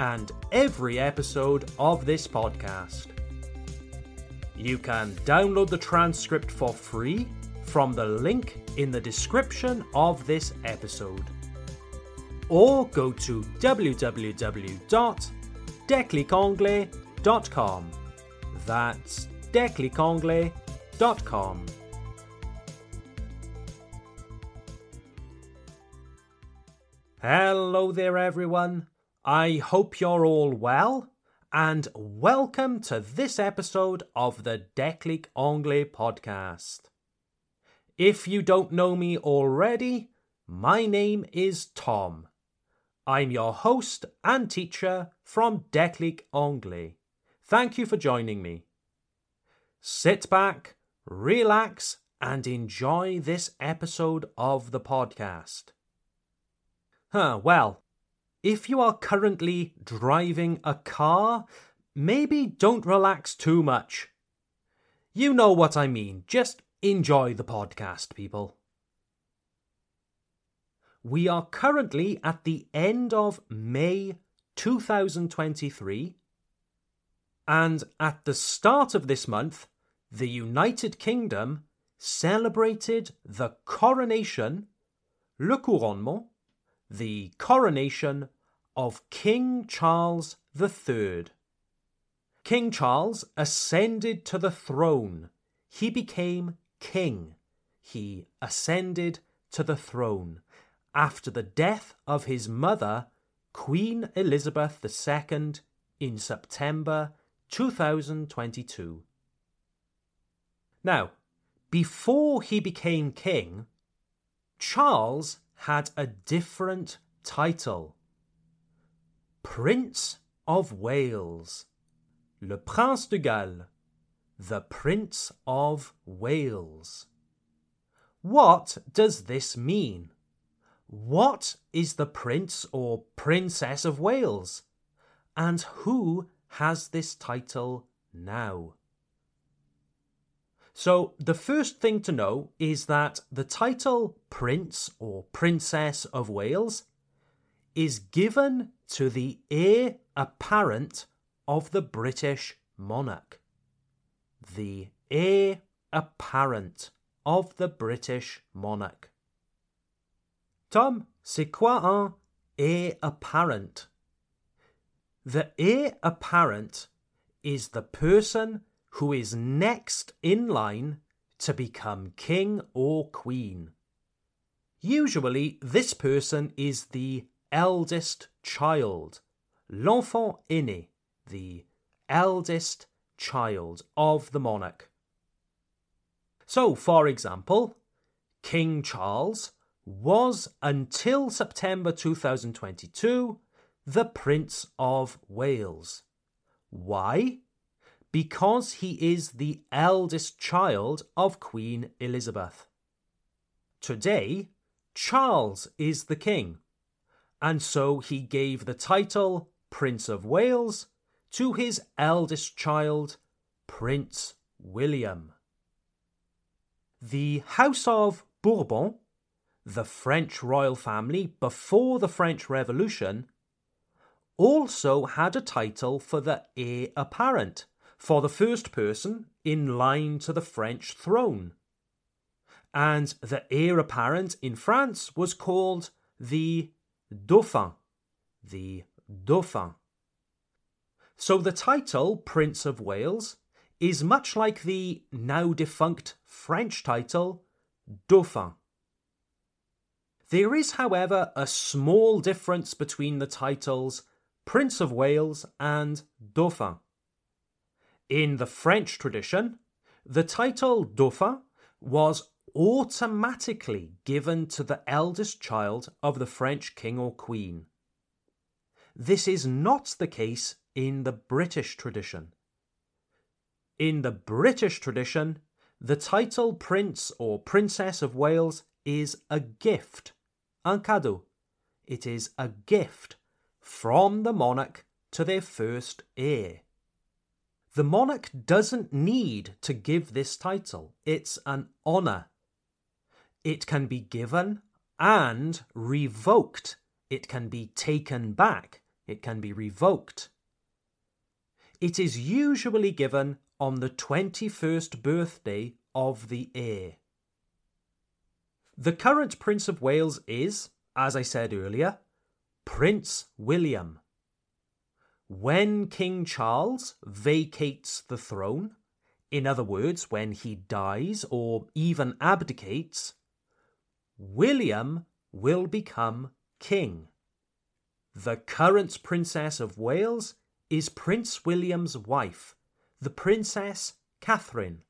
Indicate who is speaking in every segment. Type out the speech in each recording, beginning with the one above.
Speaker 1: and every episode of this podcast. You can download the transcript for free from the link in the description of this episode. Or go to www.declicanglais.com. That's declicanglais.com. Hello there, everyone. I hope you're all well, and welcome to this episode of the Déclic Anglais podcast. If you don't know me already, my name is Tom. I'm your host and teacher from Déclic Anglais. Thank you for joining me. Sit back, relax, and enjoy this episode of the podcast. Huh, well, if you are currently driving a car, maybe don't relax too much. You know what I mean. Just enjoy the podcast, people. We are currently at the end of May 2023, and at the start of this month, the United Kingdom celebrated the coronation, le couronnement, the coronation of King Charles III. King Charles ascended to the throne. He became king. He ascended to the throne after the death of his mother, Queen Elizabeth II, in September 2022. Now, before he became king, Charles had a different title Prince of Wales. Le Prince de Galles. The Prince of Wales. What does this mean? What is the Prince or Princess of Wales? And who has this title now? So, the first thing to know is that the title Prince or Princess of Wales is given to the heir apparent of the British monarch. The heir apparent of the British monarch. Tom, c'est quoi un heir apparent? The heir apparent is the person who is next in line to become king or queen. Usually, this person is the eldest child, l'enfant aîné, the eldest child of the monarch. So, for example, King Charles was until September 2022 the Prince of Wales. Why? Because he is the eldest child of Queen Elizabeth. Today, Charles is the king and so he gave the title Prince of Wales to his eldest child, Prince William. The House of Bourbon, the French royal family before the French Revolution, also had a title for the heir apparent, for the first person in line to the French throne. And the heir apparent in France was called the Dauphin, the Dauphin. So the title Prince of Wales is much like the now defunct French title Dauphin. There is, however, a small difference between the titles Prince of Wales and Dauphin. In the French tradition, the title Dauphin was automatically given to the eldest child of the French king or queen. this is not the case in the British tradition. In the British tradition, the title Prince or Princess of Wales is a gift, un cadeau. It is a gift from the monarch to their first heir. The monarch doesn't need to give this title, it's an honour. It can be given and revoked. It can be taken back. It can be revoked. It is usually given on the 21st birthday of the heir. The current Prince of Wales is, as I said earlier, Prince William. When King Charles vacates the throne, in other words, when he dies or even abdicates, William will become king. The current Princess of Wales is Prince William's wife, the Princess Catherine.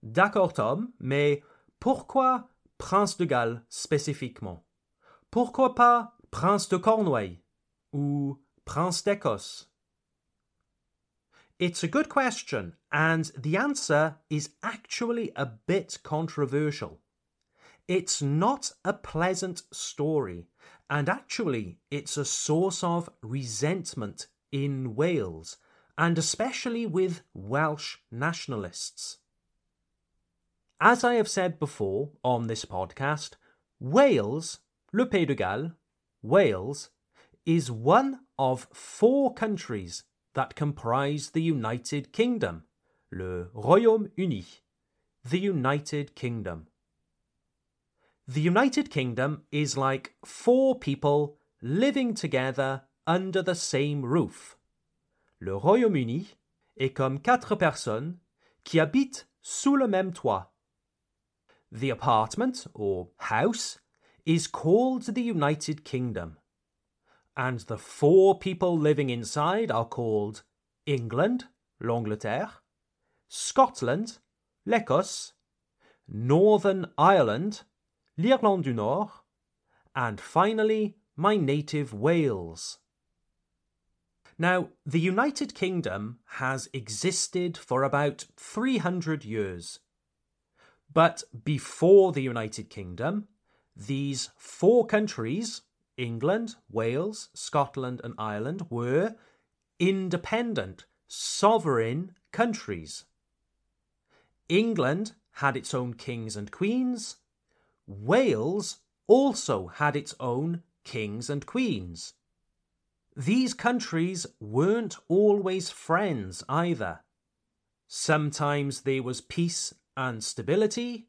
Speaker 1: D'accord, Tom, mais pourquoi Prince de Galles spécifiquement Pourquoi pas Prince de Cornouailles ou Prince d'Écosse? It's a good question, and the answer is actually a bit controversial. It's not a pleasant story, and actually, it's a source of resentment in Wales, and especially with Welsh nationalists. As I have said before on this podcast, Wales Le Pays de Galles, Wales, is one of four countries that comprise the United Kingdom, le Royaume-Uni, the United Kingdom. The United Kingdom is like four people living together under the same roof. Le Royaume-Uni est comme quatre personnes qui habitent sous le même toit. The apartment, or house, is called the United Kingdom. And the four people living inside are called England, l'Angleterre, Scotland, l'Écosse, Northern Ireland, l'Irlande du Nord, and finally, my native Wales. Now, the United Kingdom has existed for about 300 years. But before the United Kingdom, these four countries, England, Wales, Scotland, and Ireland, were independent, sovereign countries. England had its own kings and queens. Wales also had its own kings and queens. These countries weren't always friends either. Sometimes there was peace and stability,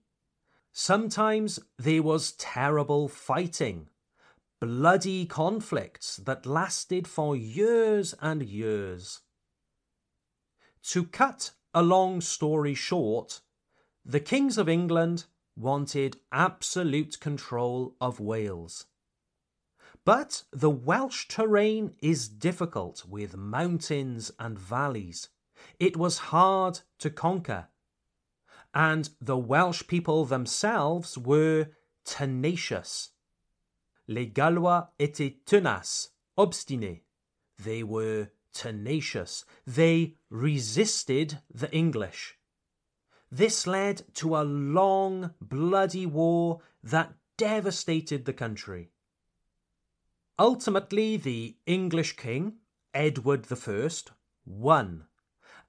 Speaker 1: Sometimes there was terrible fighting, bloody conflicts that lasted for years and years. To cut a long story short, the kings of England wanted absolute control of Wales. But the Welsh terrain is difficult with mountains and valleys. It was hard to conquer and the Welsh people themselves were tenacious. Les Gallois étaient tenaces, obstinés. They were tenacious. They resisted the English. This led to a long, bloody war that devastated the country. Ultimately, the English king, Edward I, won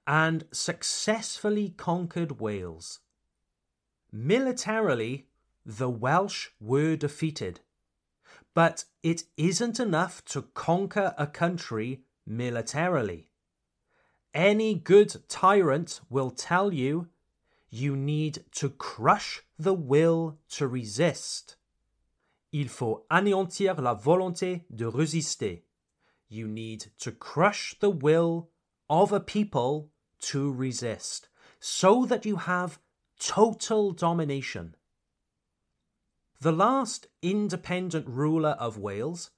Speaker 1: and successfully conquered Wales. Militarily, the Welsh were defeated. But it isn't enough to conquer a country militarily. Any good tyrant will tell you you need to crush the will to resist. Il faut anéantir la volonté de résister. You need to crush the will of a people to resist, so that you have total domination. The last independent ruler of Wales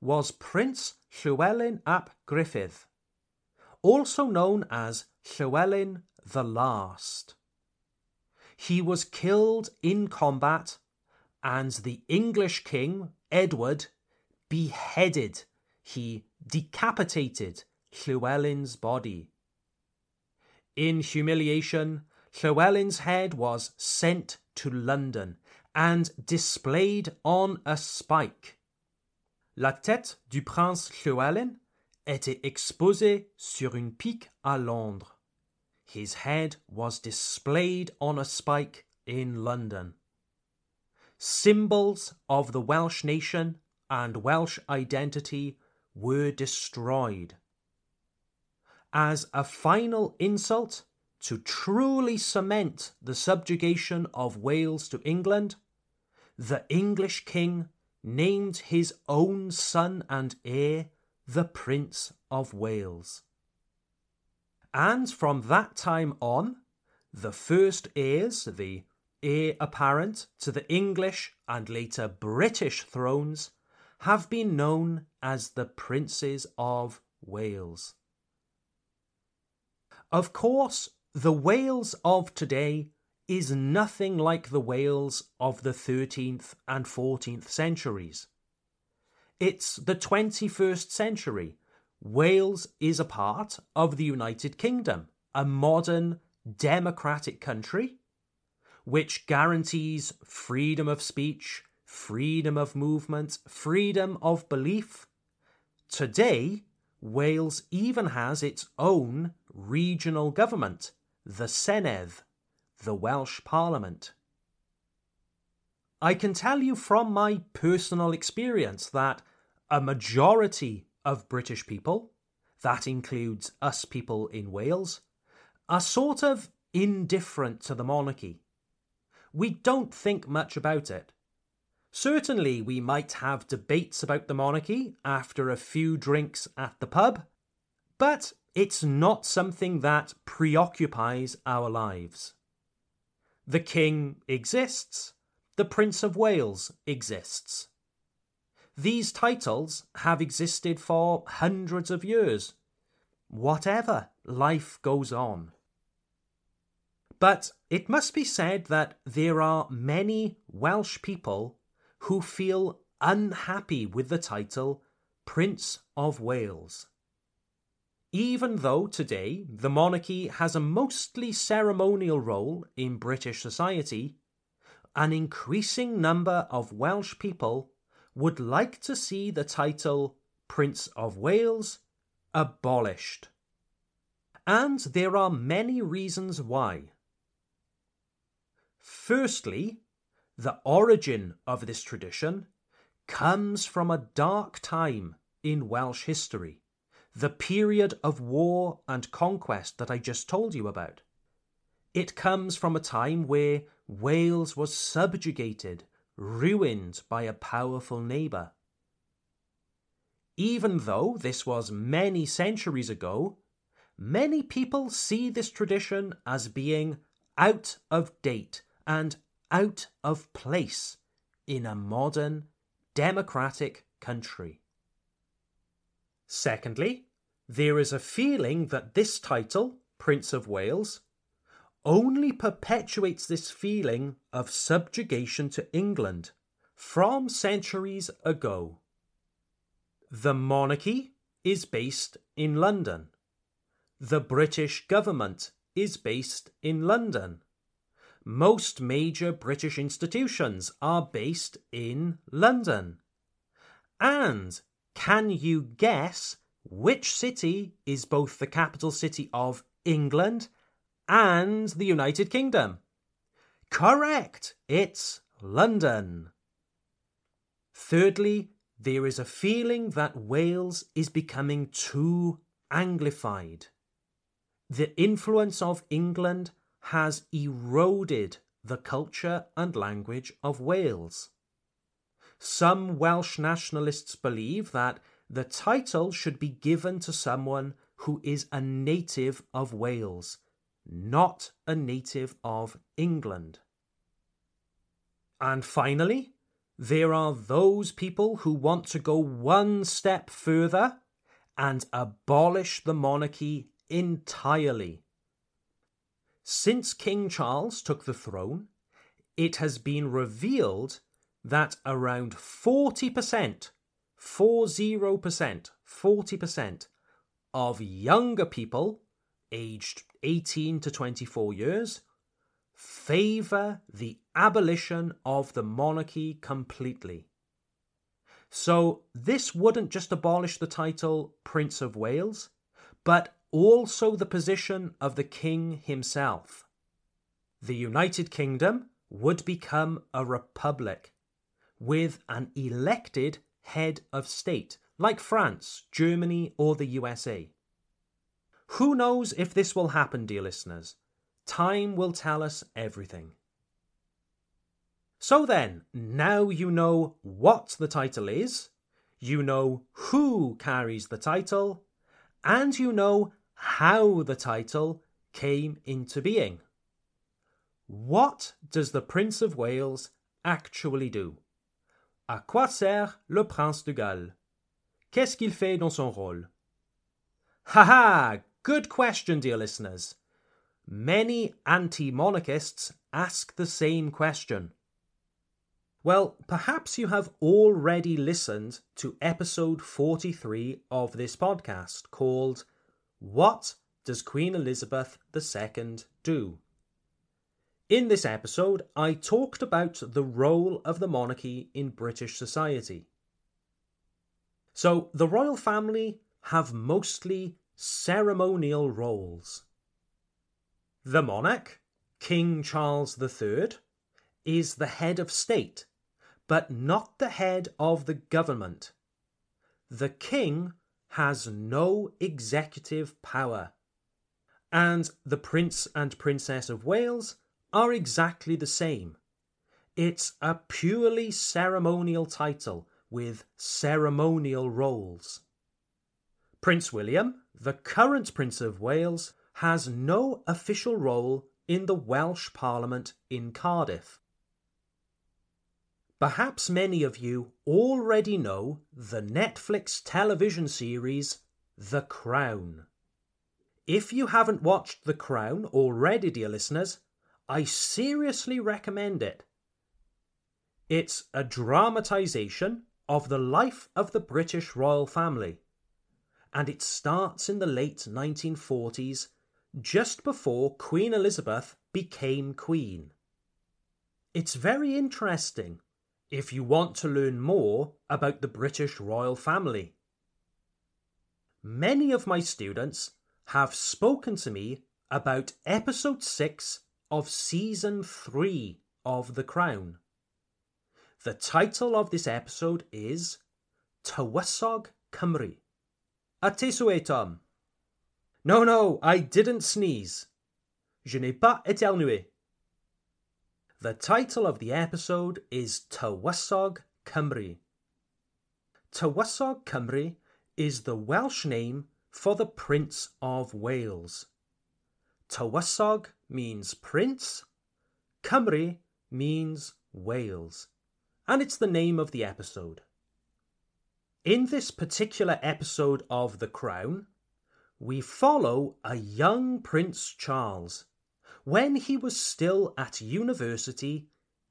Speaker 1: was Prince Llywelyn ap Gruffudd, also known as Llywelyn the Last. He was killed in combat, and the English king, Edward, beheaded he decapitated Llywelyn's body. In humiliation, Llywelyn's head was sent to London and displayed on a spike. La tête du prince Llywelyn était exposée sur une pique à Londres. His head was displayed on a spike in London. Symbols of the Welsh nation and Welsh identity were destroyed. As a final insult to truly cement the subjugation of Wales to England, the English king named his own son and heir the Prince of Wales. And from that time on, the first heirs, the heir apparent to the English and later British thrones, have been known as the Princes of Wales. Of course, the Wales of today is nothing like the Wales of the 13th and 14th centuries. It's the 21st century. Wales is a part of the United Kingdom, a modern democratic country which guarantees freedom of speech, freedom of movement, freedom of belief. Today, Wales even has its own regional government, the Senedd, the Welsh Parliament. I can tell you from my personal experience that a majority of British people, that includes us people in Wales, are sort of indifferent to the monarchy. We don't think much about it. Certainly, we might have debates about the monarchy after a few drinks at the pub, but it's not something that preoccupies our lives. The King exists, the Prince of Wales exists. These titles have existed for hundreds of years. Whatever, life goes on. But it must be said that there are many Welsh people who feel unhappy with the title Prince of Wales. Even though today the monarchy has a mostly ceremonial role in British society, an increasing number of Welsh people would like to see the title Prince of Wales abolished. And there are many reasons why. Firstly, the origin of this tradition comes from a dark time in Welsh history, the period of war and conquest that I just told you about. It comes from a time where Wales was subjugated, ruined by a powerful neighbour. Even though this was many centuries ago, many people see this tradition as being out of date and out of place in a modern, democratic country. Secondly, there is a feeling that this title, Prince of Wales, only perpetuates this feeling of subjugation to England from centuries ago. The monarchy is based in London. The British government is based in London. Most major British institutions are based in London. And can you guess which city is both the capital city of England and the United Kingdom? Correct! It's London. Thirdly, there is a feeling that Wales is becoming too Anglified. The influence of England has eroded the culture and language of Wales. Some Welsh nationalists believe that the title should be given to someone who is a native of Wales, not a native of England. And finally, there are those people who want to go one step further and abolish the monarchy entirely. Since King Charles took the throne, it has been revealed that around 40%, 40%, 40% of younger people aged 18 to 24 years favour the abolition of the monarchy completely. So, this wouldn't just abolish the title Prince of Wales, but also the position of the king himself. The United Kingdom would become a republic with an elected head of state, like France, Germany, or the USA. Who knows if this will happen, dear listeners? Time will tell us everything. So then, now you know what the title is, you know who carries the title, and you know how the title came into being. What does the Prince of Wales actually do? À quoi sert le prince de Galles? Qu'est-ce qu'il fait dans son rôle? Ha ha! Good question, dear listeners. Many anti monarchists ask the same question. Well, perhaps you have already listened to episode 43 of this podcast called What Does Queen Elizabeth II Do? In this episode, I talked about the role of the monarchy in British society. So, the royal family have mostly ceremonial roles. The monarch, King Charles III, is the head of state, but not the head of the government. The king has no executive power. And the Prince and Princess of Wales are exactly the same. It's a purely ceremonial title with ceremonial roles. Prince William, the current Prince of Wales, has no official role in the Welsh Parliament in Cardiff. Perhaps many of you already know the Netflix television series The Crown. If you haven't watched The Crown already, dear listeners, I seriously recommend it. It's a dramatisation of the life of the British royal family, and it starts in the late 1940s, just before Queen Elizabeth became Queen. It's very interesting if you want to learn more about the British royal family. Many of my students have spoken to me about episode 6 of season 3 of The Crown. The title of this episode is Tywysog Cymru. A Tom? No, no, I didn't sneeze. Je n'ai pas éternué. The title of the episode is Tywysog Cymru. Tywysog Cymru is the Welsh name for the Prince of Wales. Tywysog means prince, Cymru means Wales, and it's the name of the episode. In this particular episode of The Crown, we follow a young Prince Charles when he was still at university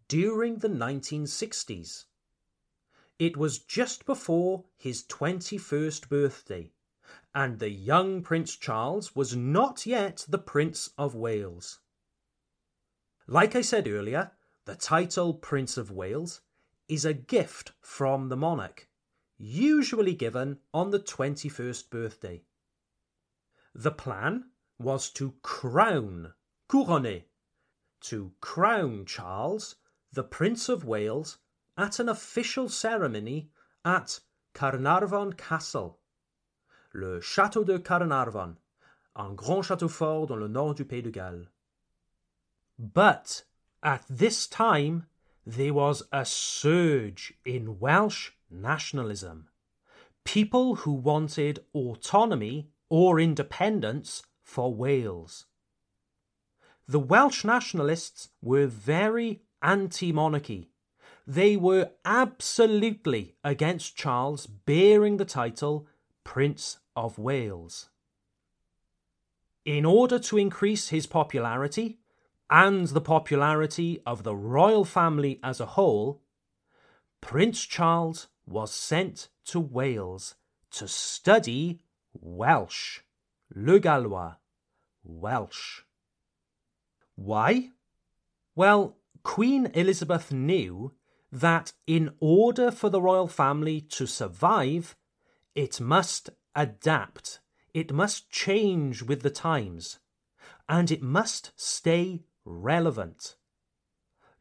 Speaker 1: during the 1960s. It was just before his 21st birthday, and the young Prince Charles was not yet the Prince of Wales. Like I said earlier, the title Prince of Wales is a gift from the monarch, usually given on the 21st birthday. The plan was to crown, couronner, to crown Charles, the Prince of Wales, at an official ceremony at Caernarfon Castle le château de Caernarfon, un grand château fort dans le nord du Pays de Galles. But at this time, there was a surge in Welsh nationalism. People who wanted autonomy or independence for Wales. The Welsh nationalists were very anti monarchy. They were absolutely against Charles bearing the title Prince of Wales. In order to increase his popularity and the popularity of the royal family as a whole, Prince Charles was sent to Wales to study Welsh. Le Gallois. Welsh. Why? Well, Queen Elizabeth knew that in order for the royal family to survive, it must adapt, it must change with the times, and it must stay relevant.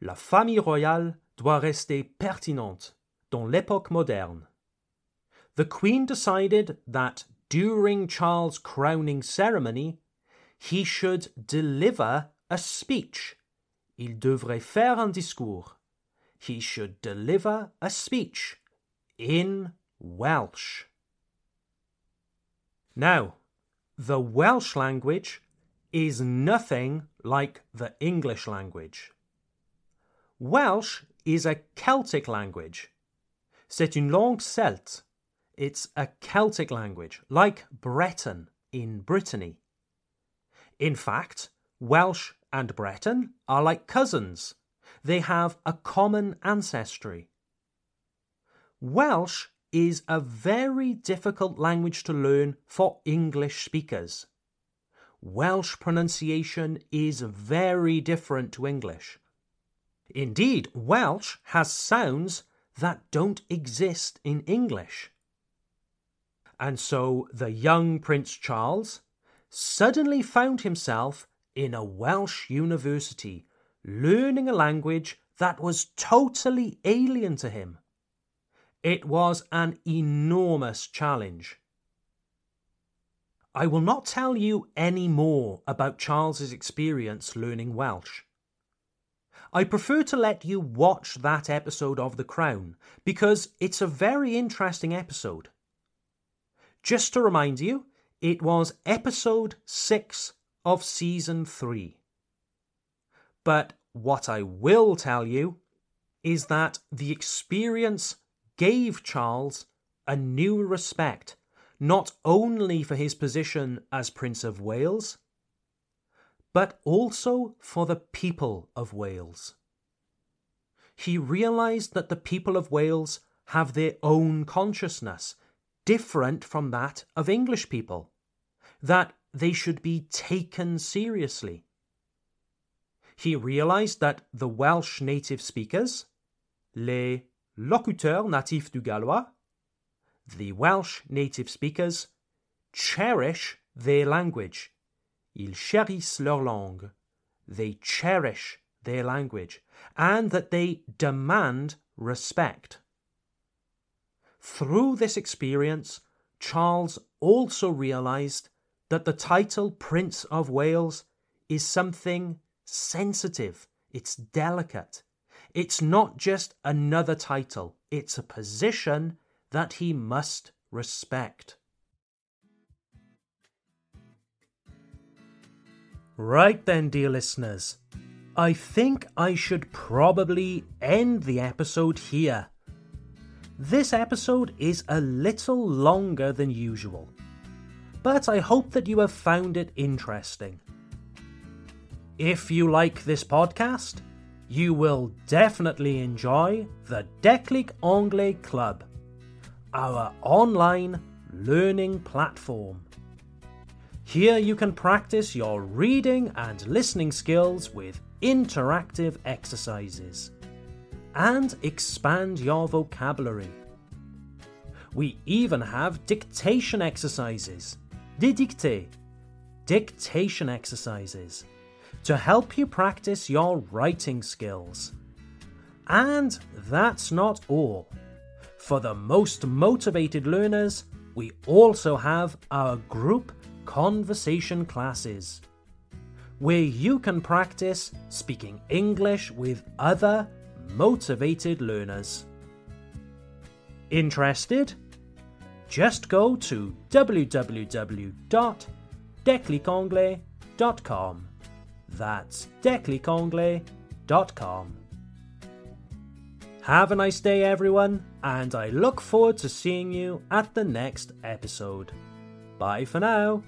Speaker 1: La famille royale doit rester pertinente dans l'époque moderne. The Queen decided that during Charles' crowning ceremony, he should deliver a speech. Il devrait faire un discours. He should deliver a speech in Welsh. Now, the Welsh language is nothing like the English language. Welsh is a Celtic language. C'est une langue celte. It's a Celtic language, like Breton in Brittany. In fact, Welsh and Breton are like cousins. They have a common ancestry. Welsh is a very difficult language to learn for English speakers. Welsh pronunciation is very different to English. Indeed, Welsh has sounds that don't exist in English. And so the young Prince Charles suddenly found himself in a Welsh university learning a language that was totally alien to him. It was an enormous challenge. I will not tell you any more about Charles's experience learning Welsh. I prefer to let you watch that episode of The Crown because it's a very interesting episode. Just to remind you, it was episode 6 of season 3. But what I will tell you is that the experience gave Charles a new respect, not only for his position as Prince of Wales, but also for the people of Wales. He realised that the people of Wales have their own consciousness, different from that of English people, that they should be taken seriously. He realised that the Welsh native speakers, les locuteurs natifs du Gallois, the Welsh native speakers, cherish their language Ils chérissent leur langue. They cherish their language. And that they demand respect. Through this experience, Charles also realized that the title Prince of Wales is something sensitive, it's delicate. It's not just another title, it's a position that he must respect. Right then, dear listeners, I think I should probably end the episode here. This episode is a little longer than usual, but I hope that you have found it interesting. If you like this podcast, you will definitely enjoy the Déclic Anglais Club, our online learning platform. Here you can practice your reading and listening skills with interactive exercises and expand your vocabulary. We even have dictation exercises, didicte, dictation exercises, to help you practice your writing skills. And that's not all. For the most motivated learners, we also have our group conversation classes, where you can practice speaking English with other motivated learners. Interested? Just go to www.declicanglais.com. That's declicanglais.com. Have a nice day, everyone, and I look forward to seeing you at the next episode. Bye for now.